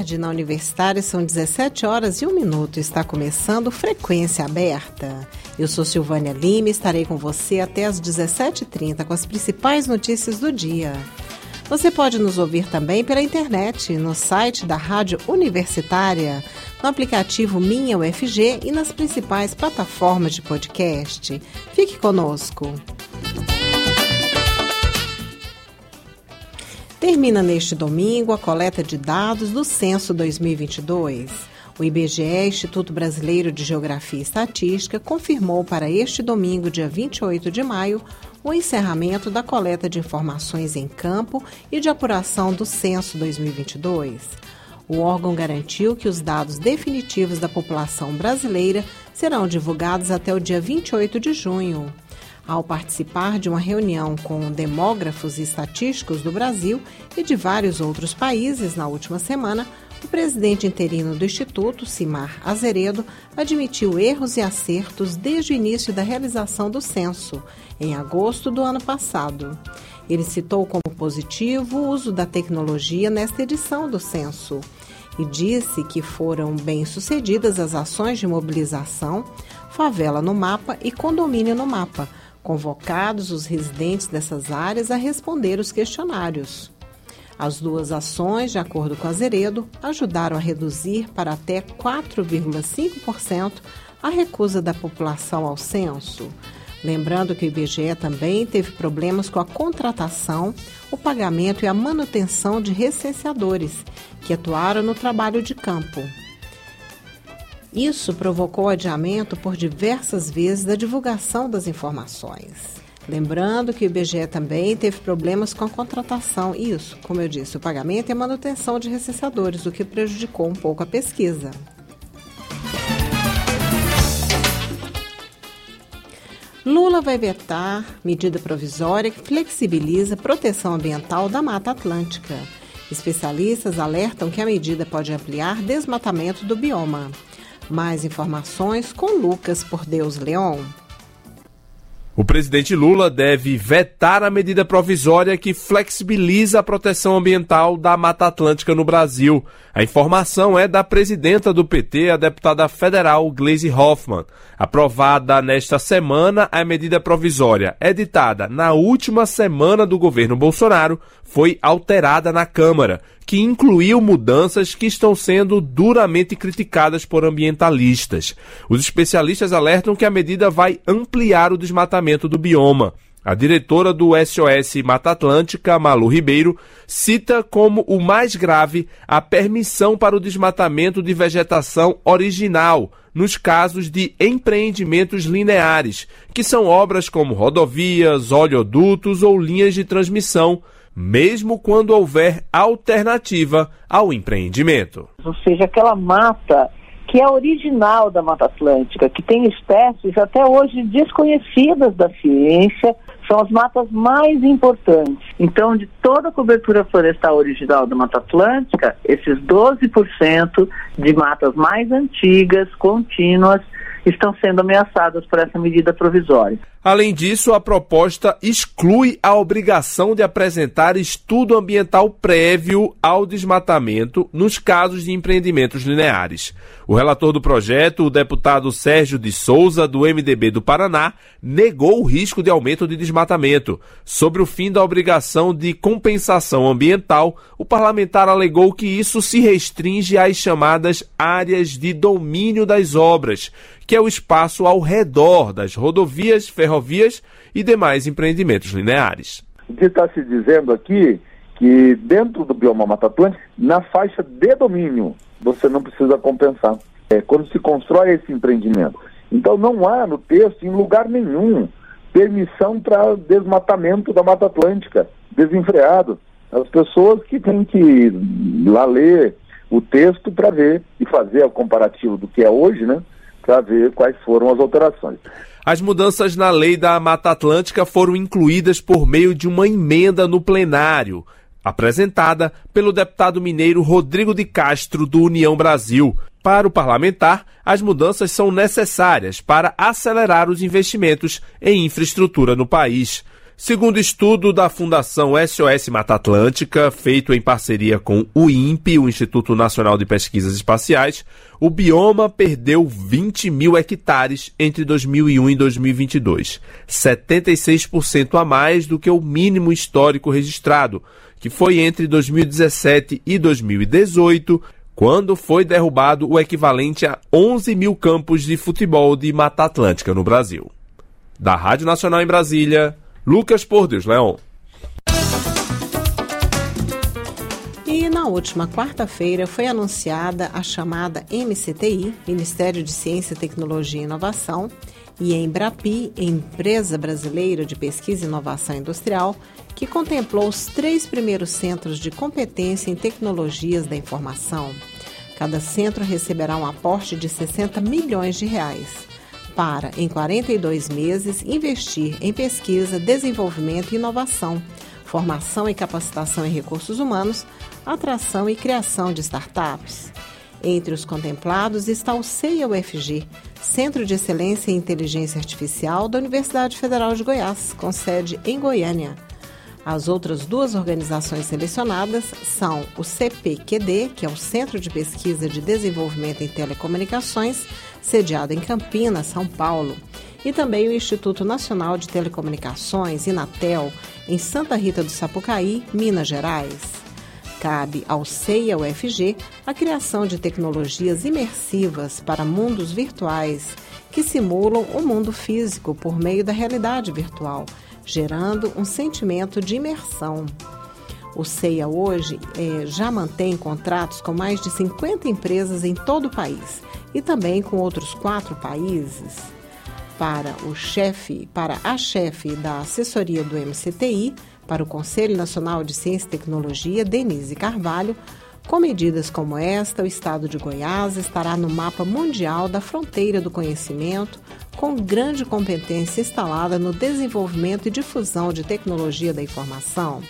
Tarde. Na Universitária são 17 horas e 1 minuto. Está começando Frequência Aberta. Eu sou Silvânia Lima e estarei com você até às 17h30 com as principais notícias do dia. Você pode nos ouvir também pela internet, no site da Rádio Universitária, no aplicativo Minha UFG e nas principais plataformas de podcast. Fique conosco. Termina neste domingo a coleta de dados do Censo 2022. O IBGE, Instituto Brasileiro de Geografia e Estatística, confirmou para este domingo, dia 28 de maio, o encerramento da coleta de informações em campo e de apuração do Censo 2022. O órgão garantiu que os dados definitivos da população brasileira serão divulgados até o dia 28 de junho. Ao participar de uma reunião com demógrafos e estatísticos do Brasil e de vários outros países na última semana, o presidente interino do Instituto, Simar Azeredo, admitiu erros e acertos desde o início da realização do censo, em agosto do ano passado. Ele citou como positivo o uso da tecnologia nesta edição do censo e disse que foram bem sucedidas as ações de mobilização, favela no mapa e condomínio no mapa, convocados os residentes dessas áreas a responder os questionários. As duas ações, de acordo com Azeredo, ajudaram a reduzir para até 4,5% a recusa da população ao censo. Lembrando que o IBGE também teve problemas com a contratação, o pagamento e a manutenção de recenseadores, que atuaram no trabalho de campo. Isso provocou adiamento por diversas vezes da divulgação das informações. Lembrando que o IBGE também teve problemas com a contratação, isso, como eu disse, o pagamento e a manutenção de recenseadores, o que prejudicou um pouco a pesquisa. Lula vai vetar medida provisória que flexibiliza proteção ambiental da Mata Atlântica. Especialistas alertam que a medida pode ampliar desmatamento do bioma. Mais informações com Lucas por Deus Leão. O presidente Lula deve vetar a medida provisória que flexibiliza a proteção ambiental da Mata Atlântica no Brasil. A informação é da presidenta do PT, a deputada federal Gleisi Hoffmann. Aprovada nesta semana, a medida provisória, editada na última semana do governo Bolsonaro, foi alterada na Câmara, que incluiu mudanças que estão sendo duramente criticadas por ambientalistas. Os especialistas alertam que a medida vai ampliar o desmatamento do bioma. A diretora do SOS Mata Atlântica, Malu Ribeiro, cita como o mais grave a permissão para o desmatamento de vegetação original, nos casos de empreendimentos lineares, que são obras como rodovias, oleodutos ou linhas de transmissão, mesmo quando houver alternativa ao empreendimento. Ou seja, aquela mata que é original da Mata Atlântica, que tem espécies até hoje desconhecidas da ciência, são as matas mais importantes. Então, de toda a cobertura florestal original da Mata Atlântica, esses 12% de matas mais antigas, contínuas, estão sendo ameaçadas por essa medida provisória. Além disso, a proposta exclui a obrigação de apresentar estudo ambiental prévio ao desmatamento nos casos de empreendimentos lineares. O relator do projeto, o deputado Sérgio de Souza, do MDB do Paraná, negou o risco de aumento de desmatamento. Sobre o fim da obrigação de compensação ambiental, o parlamentar alegou que isso se restringe às chamadas áreas de domínio das obras, que é o espaço ao redor das rodovias, ferrovias e demais empreendimentos lineares. O que está se dizendo aqui que dentro do bioma Mata Atlântica, na faixa de domínio, você não precisa compensar. É quando se constrói esse empreendimento. Então não há no texto, em lugar nenhum, permissão para desmatamento da Mata Atlântica, desenfreado. As pessoas que têm que ir lá ler o texto para ver e fazer o comparativo do que é hoje, né? para ver quais foram as alterações. As mudanças na lei da Mata Atlântica foram incluídas por meio de uma emenda no plenário, apresentada pelo deputado mineiro Rodrigo de Castro, do União Brasil. Para o parlamentar, as mudanças são necessárias para acelerar os investimentos em infraestrutura no país. Segundo estudo da Fundação SOS Mata Atlântica, feito em parceria com o INPE, o Instituto Nacional de Pesquisas Espaciais, o bioma perdeu 20 mil hectares entre 2001 e 2022, 76% a mais do que o mínimo histórico registrado, que foi entre 2017 e 2018, quando foi derrubado o equivalente a 11 mil campos de futebol de Mata Atlântica no Brasil. Da Rádio Nacional em Brasília, Lucas Pordes Leão. E na última quarta-feira foi anunciada a chamada MCTI, Ministério de Ciência, Tecnologia e Inovação, e a Embrapi, Empresa Brasileira de Pesquisa e Inovação Industrial, que contemplou os três primeiros centros de competência em tecnologias da informação. Cada centro receberá um aporte de 60 milhões de reais para, em 42 meses, investir em pesquisa, desenvolvimento e inovação, formação e capacitação em recursos humanos, atração e criação de startups. Entre os contemplados está o CEA-UFG, Centro de Excelência em Inteligência Artificial da Universidade Federal de Goiás, com sede em Goiânia. As outras duas organizações selecionadas são o CPQD, que é o Centro de Pesquisa de Desenvolvimento em Telecomunicações, sediado em Campinas, São Paulo, e também o Instituto Nacional de Telecomunicações, Inatel, em Santa Rita do Sapucaí, Minas Gerais. Cabe ao CEIA UFG a criação de tecnologias imersivas para mundos virtuais que simulam o mundo físico por meio da realidade virtual, gerando um sentimento de imersão. O CEIA hoje é, já mantém contratos com mais de 50 empresas em todo o país e também com outros quatro países. Para o chefe, para a chefe da assessoria do MCTI, para o Conselho Nacional de Ciência e Tecnologia, Denise Carvalho, com medidas como esta, o estado de Goiás estará no mapa mundial da fronteira do conhecimento, com grande competência instalada no desenvolvimento e difusão de tecnologia da informação.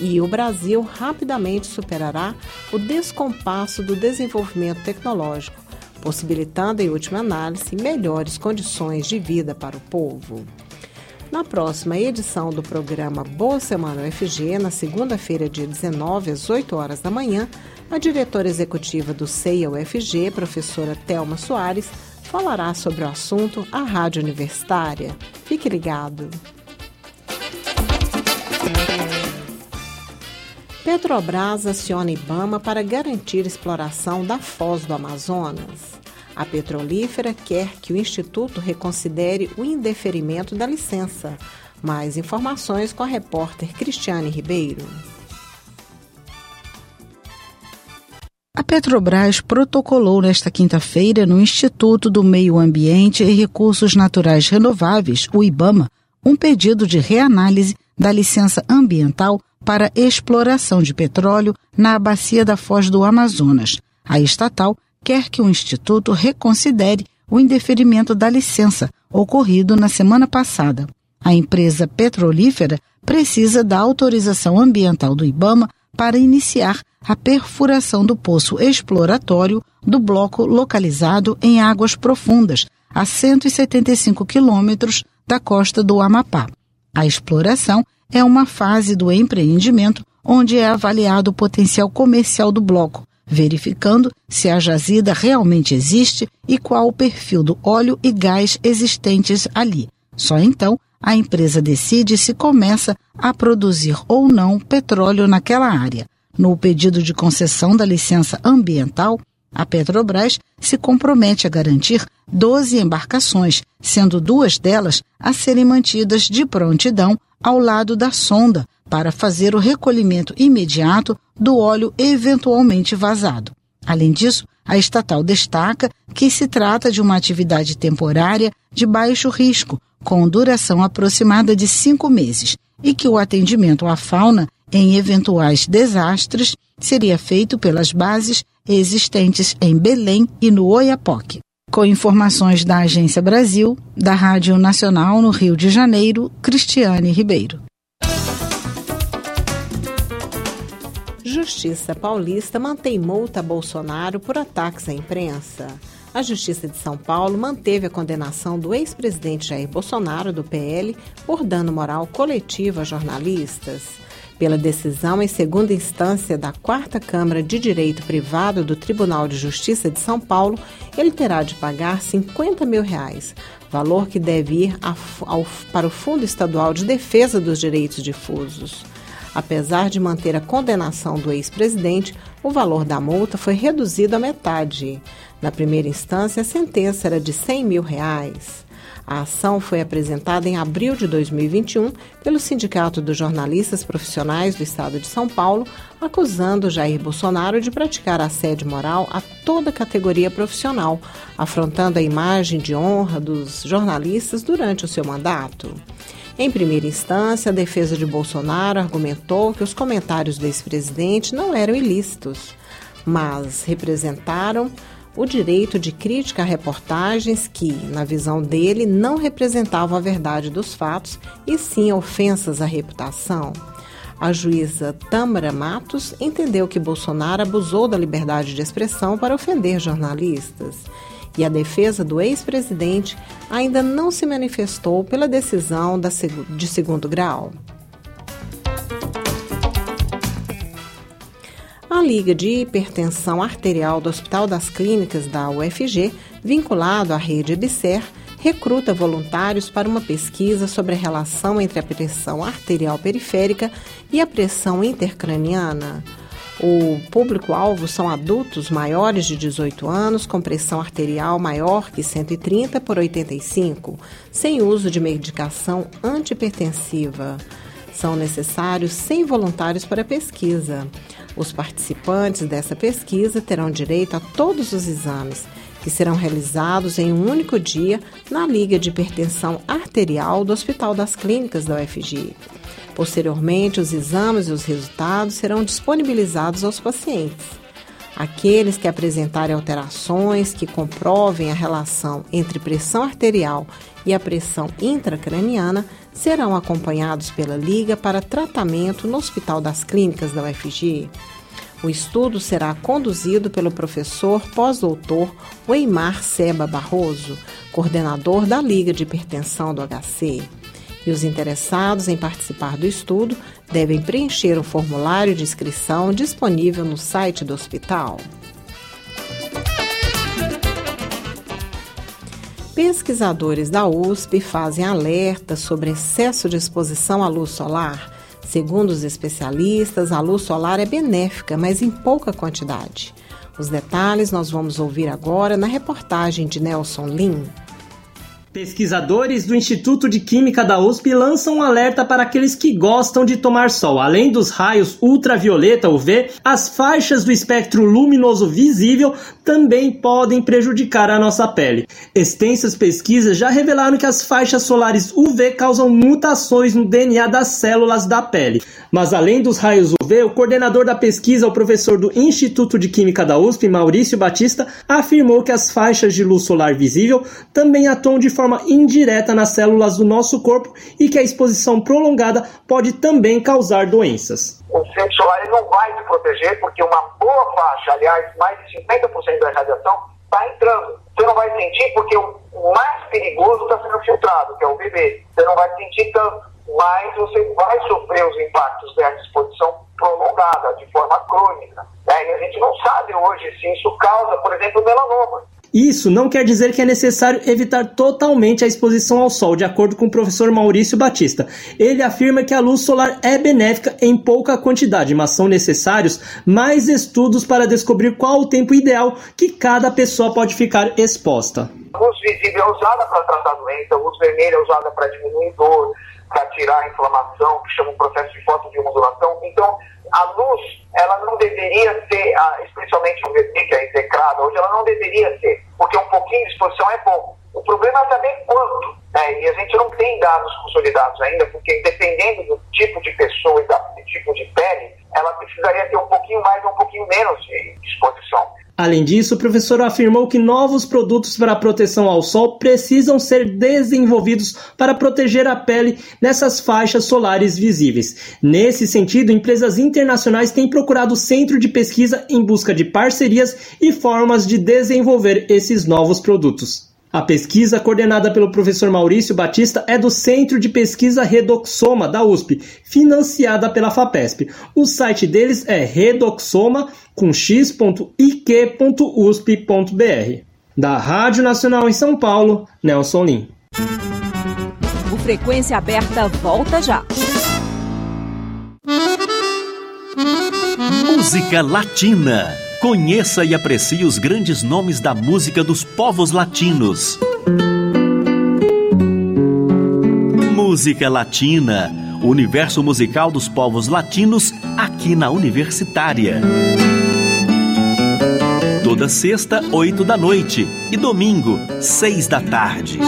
E o Brasil rapidamente superará o descompasso do desenvolvimento tecnológico, possibilitando, em última análise, melhores condições de vida para o povo. Na próxima edição do programa Boa Semana UFG, na segunda-feira, dia 19, às 8 horas da manhã, a diretora executiva do CEIA UFG, professora Thelma Soares, falará sobre o assunto à Rádio Universitária. Fique ligado! Petrobras aciona Ibama para garantir exploração da foz do Amazonas. A petrolífera quer que o Instituto reconsidere o indeferimento da licença. Mais informações com a repórter Cristiane Ribeiro. A Petrobras protocolou nesta quinta-feira no Instituto do Meio Ambiente e Recursos Naturais Renováveis, o IBAMA, um pedido de reanálise da licença ambiental para exploração de petróleo na bacia da Foz do Amazonas. A estatal quer que o Instituto reconsidere o indeferimento da licença ocorrido na semana passada. A empresa petrolífera precisa da autorização ambiental do IBAMA para iniciar a perfuração do poço exploratório do bloco localizado em águas profundas, a 175 quilômetros da costa do Amapá. A exploração é uma fase do empreendimento onde é avaliado o potencial comercial do bloco, verificando se a jazida realmente existe e qual o perfil do óleo e gás existentes ali. Só então a empresa decide se começa a produzir ou não petróleo naquela área. No pedido de concessão da licença ambiental, a Petrobras se compromete a garantir 12 embarcações, sendo duas delas a serem mantidas de prontidão ao lado da sonda para fazer o recolhimento imediato do óleo eventualmente vazado. Além disso, a estatal destaca que se trata de uma atividade temporária de baixo risco, com duração aproximada de cinco meses, e que o atendimento à fauna em eventuais desastres seria feito pelas bases existentes em Belém e no Oiapoque. Com informações da Agência Brasil, da Rádio Nacional no Rio de Janeiro, Cristiane Ribeiro. Justiça Paulista mantém multa a Bolsonaro por ataques à imprensa. A Justiça de São Paulo manteve a condenação do ex-presidente Jair Bolsonaro, do PL, por dano moral coletivo a jornalistas. Pela decisão em segunda instância da Quarta Câmara de Direito Privado do Tribunal de Justiça de São Paulo, ele terá de pagar 50 mil reais, valor que deve ir ao, para o Fundo Estadual de Defesa dos Direitos Difusos. Apesar de manter a condenação do ex-presidente, o valor da multa foi reduzido à metade. Na primeira instância, a sentença era de 100 mil reais. A ação foi apresentada em abril de 2021 pelo Sindicato dos Jornalistas Profissionais do Estado de São Paulo, acusando Jair Bolsonaro de praticar assédio moral a toda categoria profissional, afrontando a imagem de honra dos jornalistas durante o seu mandato. Em primeira instância, a defesa de Bolsonaro argumentou que os comentários do ex-presidente não eram ilícitos, mas representaram o direito de crítica a reportagens que, na visão dele, não representavam a verdade dos fatos e sim ofensas à reputação. A juíza Tâmara Matos entendeu que Bolsonaro abusou da liberdade de expressão para ofender jornalistas e a defesa do ex-presidente ainda não se manifestou pela decisão de segundo grau. A Liga de Hipertensão Arterial do Hospital das Clínicas da UFG, vinculado à rede EBSER, recruta voluntários para uma pesquisa sobre a relação entre a pressão arterial periférica e a pressão intercraniana. O público-alvo são adultos maiores de 18 anos com pressão arterial maior que 130 por 85, sem uso de medicação antipertensiva. São necessários 100 voluntários para a pesquisa. Os participantes dessa pesquisa terão direito a todos os exames, que serão realizados em um único dia na Liga de Hipertensão Arterial do Hospital das Clínicas da UFG. Posteriormente, os exames e os resultados serão disponibilizados aos pacientes. Aqueles que apresentarem alterações que comprovem a relação entre pressão arterial e a pressão intracraniana serão acompanhados pela Liga para tratamento no Hospital das Clínicas da UFG. O estudo será conduzido pelo professor pós-doutor Weimar Seba Barroso, coordenador da Liga de Hipertensão do HC e os interessados em participar do estudo devem preencher o formulário de inscrição disponível no site do hospital. Pesquisadores da USP fazem alerta sobre excesso de exposição à luz solar. Segundo os especialistas, a luz solar é benéfica, mas em pouca quantidade. Os detalhes nós vamos ouvir agora na reportagem de Nelson Lin. Pesquisadores do Instituto de Química da USP lançam um alerta para aqueles que gostam de tomar sol. Além dos raios ultravioleta UV, as faixas do espectro luminoso visível também podem prejudicar a nossa pele. Extensas pesquisas já revelaram que as faixas solares UV causam mutações no DNA das células da pele. Mas além dos raios O coordenador da pesquisa, o professor do Instituto de Química da USP, Maurício Batista, afirmou que as faixas de luz solar visível também atuam de forma indireta nas células do nosso corpo e que a exposição prolongada pode também causar doenças. O centro solar não vai te proteger porque uma boa faixa, aliás, mais de 50% da radiação, está entrando. Você não vai sentir porque o mais perigoso está sendo filtrado, que é o UVB. Você não vai sentir tanto mas você vai sofrer os impactos dessa exposição prolongada, de forma crônica. É, e a gente não sabe hoje se isso causa, por exemplo, melanoma. Isso não quer dizer que é necessário evitar totalmente a exposição ao sol, de acordo com o professor Maurício Batista. Ele afirma que a luz solar é benéfica em pouca quantidade, mas são necessários mais estudos para descobrir qual o tempo ideal que cada pessoa pode ficar exposta. A luz visível é usada para tratar doença, a luz vermelha é usada para diminuir dor, para tirar a inflamação, que chama um processo de fotobiomodulação. Então, a luz, ela não deveria ser, especialmente o VT, que é execrada hoje, ela não deveria ser, porque um pouquinho de exposição é bom. O problema é saber quanto, né? e a gente não tem dados consolidados ainda, porque dependendo do tipo de pessoa e do tipo de pele, ela precisaria ter um pouquinho mais ou um pouquinho menos de exposição. Além disso, o professor afirmou que novos produtos para proteção ao sol precisam ser desenvolvidos para proteger a pele nessas faixas solares visíveis. Nesse sentido, empresas internacionais têm procurado o centro de pesquisa em busca de parcerias e formas de desenvolver esses novos produtos. A pesquisa, coordenada pelo professor Maurício Batista, é do Centro de Pesquisa Redoxoma da USP, financiada pela FAPESP. O site deles é redoxoma com x.iq.usp.br. Da Rádio Nacional em São Paulo, Nelson Lim. O Frequência Aberta volta já. Música Latina. Conheça e aprecie os grandes nomes da música dos povos latinos. Música Latina, o universo musical dos povos latinos aqui na Universitária. Toda sexta, oito da noite e domingo, seis da tarde.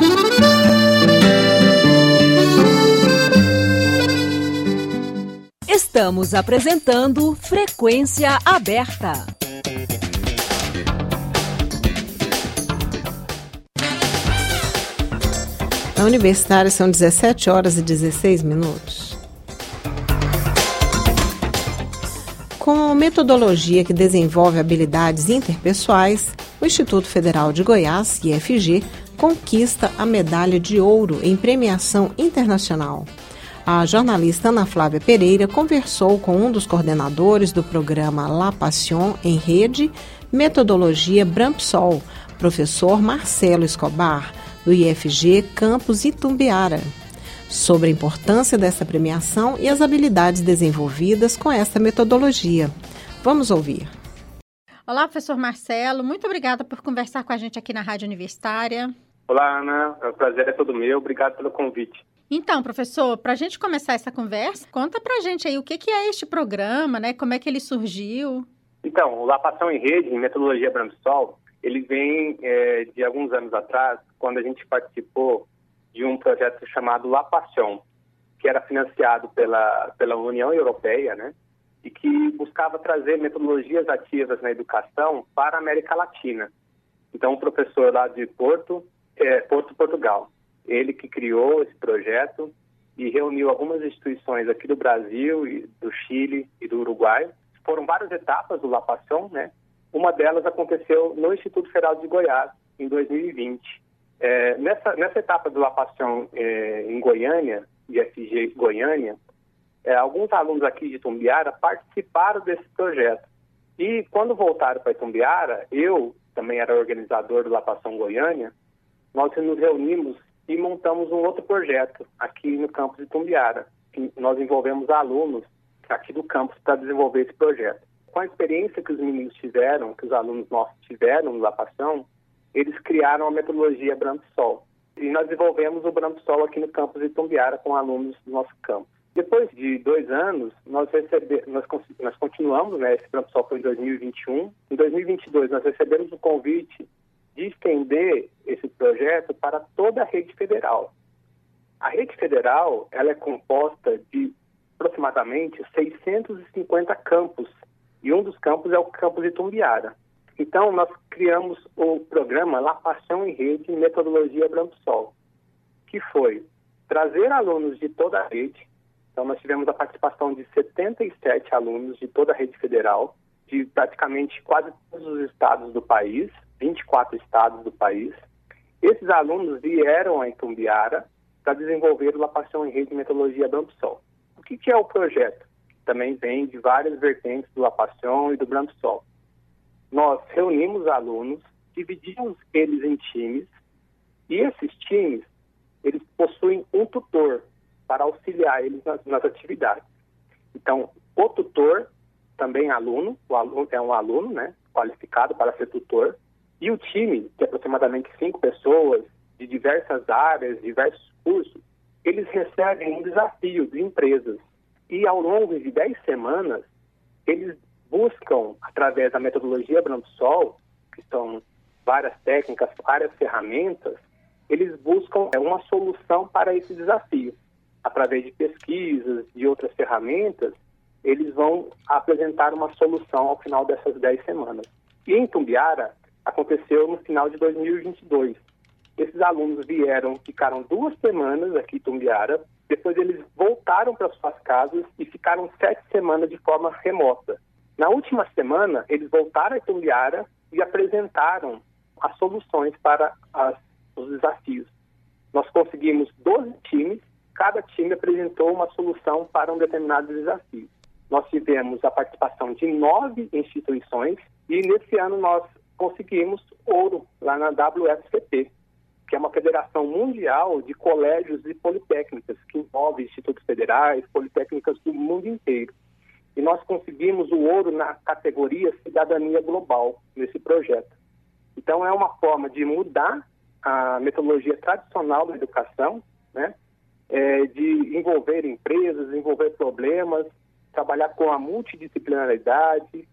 Estamos apresentando Frequência Aberta. Na universitária são 17 horas e 16 minutos. Com metodologia que desenvolve habilidades interpessoais, o Instituto Federal de Goiás, IFG, conquista a medalha de ouro em premiação internacional. A jornalista Ana Flávia Pereira conversou com um dos coordenadores do programa La Passion em Rede, Metodologia Brampsol, professor Marcelo Escobar, do IFG Campus Itumbiara, sobre a importância dessa premiação e as habilidades desenvolvidas com essa metodologia. Vamos ouvir. Olá, professor Marcelo, muito obrigada por conversar com a gente aqui na Rádio Universitária. Olá, Ana, o prazer é todo meu, obrigado pelo convite. Então, professor, para a gente começar essa conversa, conta para a gente aí o que, que é este programa, né? Como é que ele surgiu? Então, o Lapação em Rede, em Metodologia Bramsol, ele vem é, de alguns anos atrás, quando a gente participou de um projeto chamado La Passion, que era financiado pela, pela União Europeia, né? E que buscava trazer metodologias ativas na educação para a América Latina. Então, o professor lá de Porto, é, Porto, Portugal, ele que criou esse projeto e reuniu algumas instituições aqui do Brasil, do Chile e do Uruguai. Foram várias etapas do La Passion, né? Uma delas aconteceu no Instituto Federal de Goiás, em 2020. É, nessa, nessa etapa do Lapação é, em Goiânia, IFG Goiânia, é, alguns alunos aqui de Itumbiara participaram desse projeto. E quando voltaram para Itumbiara, eu também era organizador do Lapação Goiânia, nós nos reunimos e montamos um outro projeto aqui no campus de Itumbiara. Nós envolvemos alunos aqui do campus para desenvolver esse projeto com a experiência que os meninos tiveram, que os alunos nossos tiveram no Lapação, eles criaram a metodologia Sol. E nós desenvolvemos o Sol aqui no campus de Tumbiara com alunos do nosso campus. Depois de dois anos, nós, recebe, nós, nós continuamos, né, esse Sol foi em 2021. Em 2022, nós recebemos o convite de estender esse projeto para toda a rede federal. A rede federal ela é composta de aproximadamente 650 campos e um dos campos é o campus de Tumbiara. Então, nós criamos o programa La Paixão em Rede Metodologia Branco Sol, que foi trazer alunos de toda a rede. Então, nós tivemos a participação de 77 alunos de toda a rede federal, de praticamente quase todos os estados do país, 24 estados do país. Esses alunos vieram a Itumbiara para desenvolver o La Paixão em Rede Metodologia Branco Sol. O que, que é o projeto? também vem de várias vertentes do La Passion e do Branco Sol. Nós reunimos alunos, dividimos eles em times, e esses times, eles possuem um tutor para auxiliar eles nas, nas atividades. Então, o tutor, também aluno, o aluno é um aluno, né, qualificado para ser tutor, e o time, de aproximadamente cinco pessoas, de diversas áreas, diversos cursos, eles recebem um desafio de empresas e ao longo de 10 semanas, eles buscam, através da metodologia Sol, que são várias técnicas, várias ferramentas, eles buscam é, uma solução para esse desafio. Através de pesquisas, de outras ferramentas, eles vão apresentar uma solução ao final dessas 10 semanas. E em Tumbiara aconteceu no final de 2022. Esses alunos vieram, ficaram duas semanas aqui em Tumbiara, depois eles voltaram para suas casas e ficaram sete semanas de forma remota. Na última semana, eles voltaram a Tumbiara e apresentaram as soluções para as, os desafios. Nós conseguimos 12 times, cada time apresentou uma solução para um determinado desafio. Nós tivemos a participação de nove instituições e nesse ano nós conseguimos ouro lá na WFCP, que é uma federação mundial de colégios e politécnicas, que envolve institutos federais, politécnicas do mundo inteiro. E nós conseguimos o ouro na categoria Cidadania Global, nesse projeto. Então, é uma forma de mudar a metodologia tradicional da educação, né? É, de envolver empresas, envolver problemas, trabalhar com a multidisciplinaridade.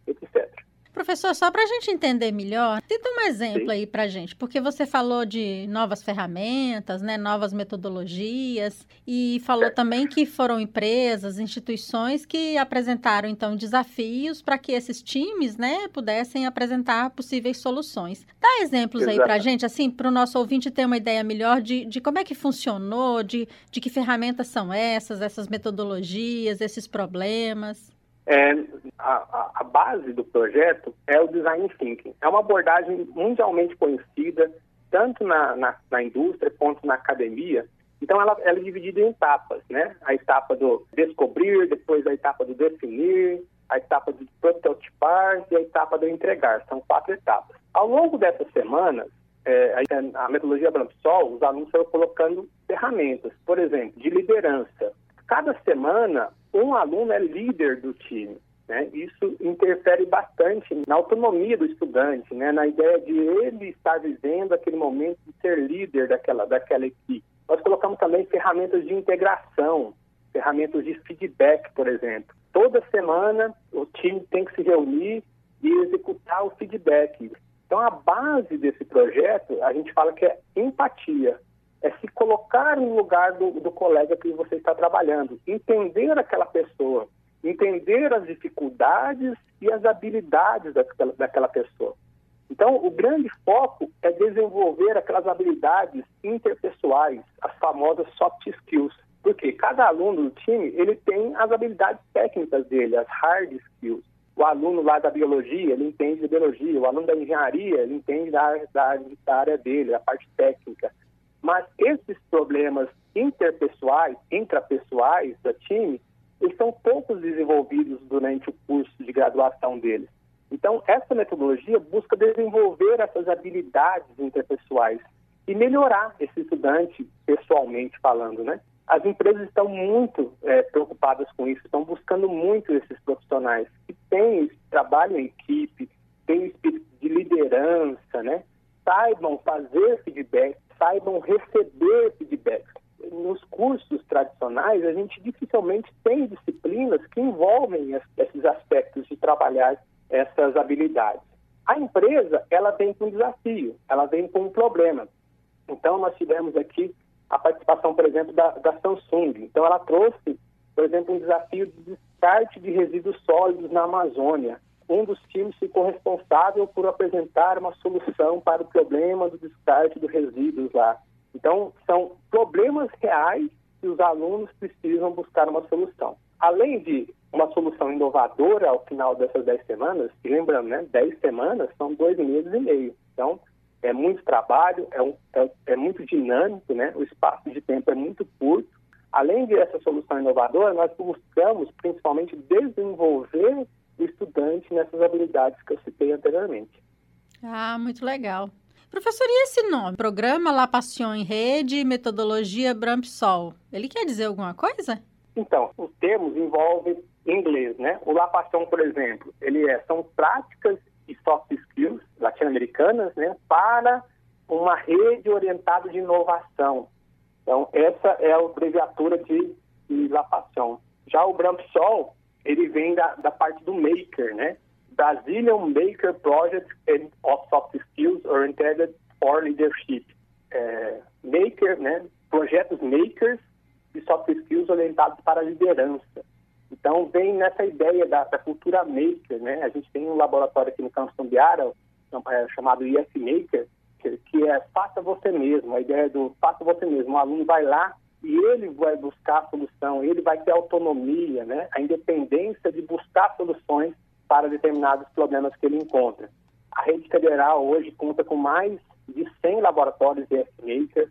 Professor, só para a gente entender melhor, cita um exemplo Sim. aí para a gente, porque você falou de novas ferramentas, né, novas metodologias, e falou também que foram empresas, instituições que apresentaram, então, desafios para que esses times, né, pudessem apresentar possíveis soluções. Dá exemplos Exato. aí para a gente, assim, para o nosso ouvinte ter uma ideia melhor de, de como é que funcionou, de, de que ferramentas são essas, essas metodologias, esses problemas. É, a, a, base do projeto é o design thinking. É uma abordagem mundialmente conhecida, tanto na, na, na indústria quanto na academia. Então, ela, ela, é dividida em etapas, né? A etapa do descobrir, depois a etapa do definir, a etapa do prototipar e a etapa do entregar. São quatro etapas. Ao longo dessas semanas, é, a, a metodologia Brampsol, os alunos foram colocando ferramentas, por exemplo, de liderança. Cada semana, um aluno é líder do time. Né? Isso interfere bastante na autonomia do estudante, né? na ideia de ele estar vivendo aquele momento de ser líder daquela, daquela equipe. Nós colocamos também ferramentas de integração, ferramentas de feedback, por exemplo. Toda semana o time tem que se reunir e executar o feedback. Então, a base desse projeto, a gente fala que é empatia é se colocar no lugar do, do colega que você está trabalhando, entender aquela pessoa, entender as dificuldades e as habilidades daquela, daquela pessoa. Então, o grande foco é desenvolver aquelas habilidades interpessoais, as famosas soft skills. Porque cada aluno do time, ele tem as habilidades técnicas dele, as hard skills. O aluno lá da biologia, ele entende de biologia. O aluno da engenharia, ele entende da, da, da área dele, a parte técnica. Mas esses problemas interpessoais, intrapessoais da time, eles são poucos desenvolvidos durante o curso de graduação deles. Então, essa metodologia busca desenvolver essas habilidades interpessoais e melhorar esse estudante pessoalmente falando, né? As empresas estão muito é, preocupadas com isso, estão buscando muito esses profissionais que têm trabalho em equipe, têm espírito de liderança, né? Saibam fazer feedback, saibam receber feedback. Nos cursos tradicionais, a gente dificilmente tem disciplinas que envolvem esses aspectos de trabalhar essas habilidades. A empresa, ela vem com um desafio, ela vem com um problema. Então, nós tivemos aqui a participação, por exemplo, da, da Samsung. Então, ela trouxe, por exemplo, um desafio de descarte de resíduos sólidos na Amazônia um dos times ficou responsável por apresentar uma solução para o problema do descarte dos resíduos lá. Então, são problemas reais que os alunos precisam buscar uma solução. Além de uma solução inovadora ao final dessas 10 semanas, e lembrando, né, 10 semanas são dois meses e meio. Então, é muito trabalho, é, um, é, é muito dinâmico, né, o espaço de tempo é muito curto. Além dessa solução inovadora, nós buscamos principalmente desenvolver estudante nessas habilidades que eu citei anteriormente. Ah, muito legal. Professor, e esse nome? Programa La Passion em Rede Metodologia Brampsol. Ele quer dizer alguma coisa? Então, os termos envolvem inglês, né? O La Passion, por exemplo, ele é, são práticas e soft skills latino-americanas, né? Para uma rede orientada de inovação. Então, essa é a abreviatura de, de La Passion. Já o Brampsol ele vem da, da parte do maker, né? Brazilian Maker Project of Soft Skills Oriented for Leadership. É, maker, né? Projetos makers de soft skills orientados para a liderança. Então, vem nessa ideia da, da, cultura maker, né? A gente tem um laboratório aqui no Campus Tambiara, é, chamado IF Maker, que, é faça você mesmo, a ideia do faça você mesmo. O aluno vai lá e ele vai buscar a solução, ele vai ter autonomia, né? a independência de buscar soluções para determinados problemas que ele encontra. A rede federal hoje conta com mais de 100 laboratórios de F-Maker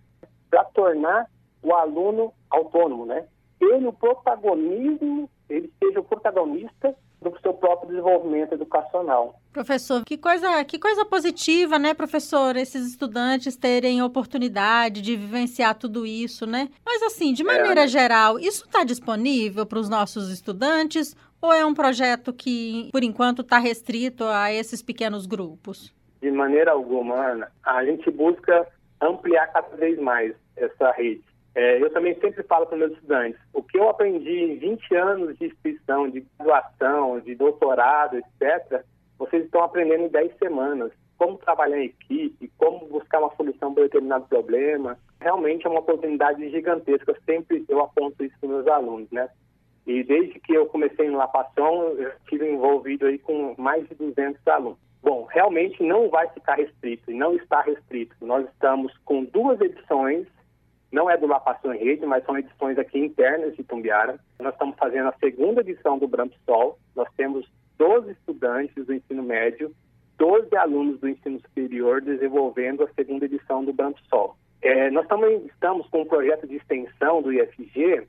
para tornar o aluno autônomo, né? Ele, o protagonismo, ele seja o protagonista do seu próprio desenvolvimento educacional. Professor, que coisa, que coisa positiva, né, professor, esses estudantes terem oportunidade de vivenciar tudo isso, né? Mas assim, de maneira é. geral, isso está disponível para os nossos estudantes ou é um projeto que, por enquanto, está restrito a esses pequenos grupos? De maneira alguma, Ana. A gente busca ampliar cada vez mais essa rede. É, eu também sempre falo para meus estudantes, o que eu aprendi em 20 anos de instituição, de graduação, de doutorado, etc., vocês estão aprendendo em 10 semanas. Como trabalhar em equipe, como buscar uma solução para determinado problema. Realmente é uma oportunidade gigantesca. Sempre eu aponto isso para meus alunos, né? E desde que eu comecei no Lapação, eu estive envolvido aí com mais de 200 alunos. Bom, realmente não vai ficar restrito e não está restrito. Nós estamos com duas edições não é do Lapação em Rede, mas são edições aqui internas de Tumbiara. Nós estamos fazendo a segunda edição do Branco Sol. Nós temos 12 estudantes do ensino médio, 12 alunos do ensino superior desenvolvendo a segunda edição do Branco Sol. É, nós também estamos com um projeto de extensão do IFG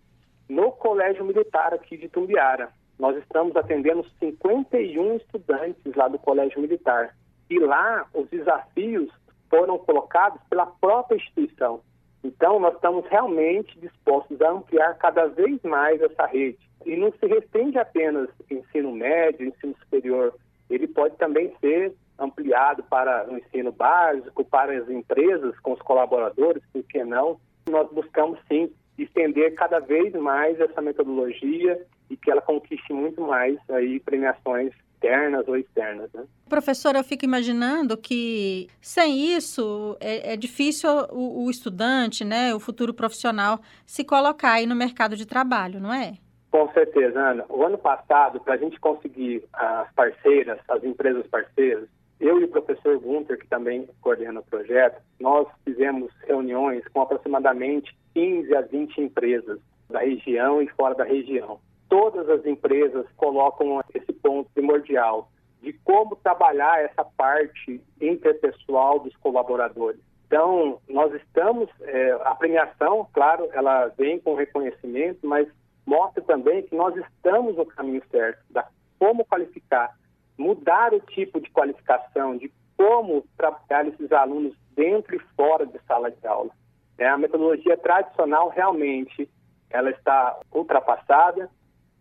no Colégio Militar aqui de Tumbiara. Nós estamos atendendo 51 estudantes lá do Colégio Militar. E lá os desafios foram colocados pela própria instituição. Então, nós estamos realmente dispostos a ampliar cada vez mais essa rede. E não se restringe apenas ensino médio, ensino superior. Ele pode também ser ampliado para o ensino básico, para as empresas com os colaboradores, por que não? Nós buscamos, sim, estender cada vez mais essa metodologia e que ela conquiste muito mais aí premiações internas ou externas. Né? Professor, eu fico imaginando que sem isso é, é difícil o, o, estudante, né, o futuro profissional, se colocar aí no mercado de trabalho, não é? Com certeza, Ana. O ano passado, para a gente conseguir as parceiras, as empresas parceiras, eu e o professor Gunter, que também coordena o projeto, nós fizemos reuniões com aproximadamente 15 a 20 empresas da região e fora da região todas as empresas colocam esse ponto primordial de como trabalhar essa parte interpessoal dos colaboradores. Então, nós estamos, é, a premiação, claro, ela vem com reconhecimento, mas mostra também que nós estamos no caminho certo, da como qualificar, mudar o tipo de qualificação, de como trabalhar esses alunos dentro e fora de sala de aula. É, a metodologia tradicional realmente ela está ultrapassada,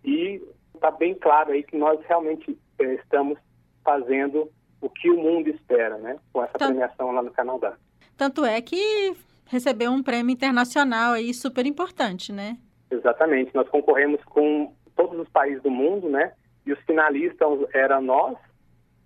e está bem claro aí que nós realmente eh, estamos fazendo o que o mundo espera, né? Com essa Tanto, premiação lá no Canadá. Tanto é que recebeu um prêmio internacional aí super importante, né? Exatamente. Nós concorremos com todos os países do mundo, né? E os finalistas eram nós,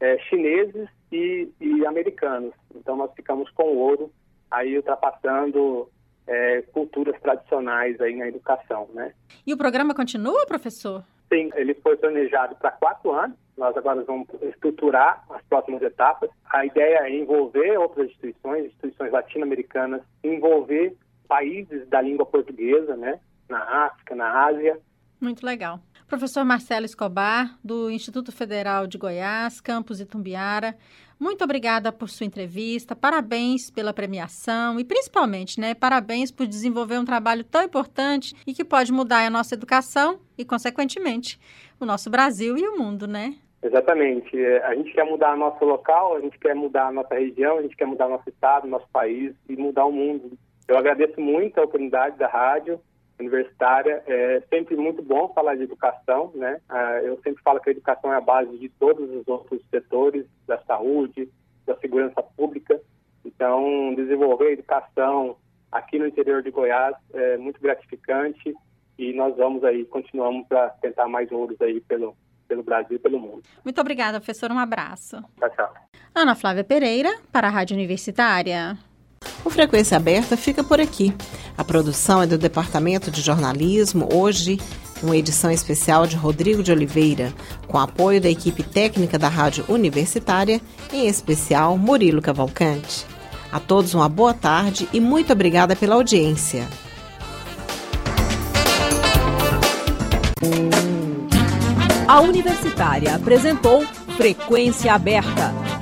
é, chineses e, e americanos. Então nós ficamos com o ouro, aí ultrapassando é, culturas tradicionais aí na educação, né? E o programa continua, professor? Sim, ele foi planejado para quatro anos. Nós agora vamos estruturar as próximas etapas. A ideia é envolver outras instituições, instituições latino-americanas, envolver países da língua portuguesa, né? Na África, na Ásia. Muito legal. Professor Marcelo Escobar, do Instituto Federal de Goiás, campus Itumbiara. Muito obrigada por sua entrevista, parabéns pela premiação e principalmente, né, parabéns por desenvolver um trabalho tão importante e que pode mudar a nossa educação e, consequentemente, o nosso Brasil e o mundo, né? Exatamente. É, a gente quer mudar nosso local, a gente quer mudar nossa região, a gente quer mudar nosso estado, nosso país e mudar o mundo. Eu agradeço muito a oportunidade da rádio universitária. É sempre muito bom falar de educação, né? Ah, eu sempre falo que a educação é a base de todos os outros setores, da saúde, da segurança pública. Então, desenvolver a educação aqui no interior de Goiás é muito gratificante e nós vamos aí, continuamos para tentar mais ouros aí pelo, pelo Brasil e pelo mundo. Muito obrigada, professor. Um abraço. Tchau, tchau. Ana Flávia Pereira, para a Rádio Universitária. O Frequência Aberta fica por aqui. A produção é do Departamento de Jornalismo, hoje uma edição especial de Rodrigo de Oliveira, com apoio da equipe técnica da Rádio Universitária, em especial Murilo Cavalcante. A todos uma boa tarde e muito obrigada pela audiência. A Universitária apresentou Frequência Aberta.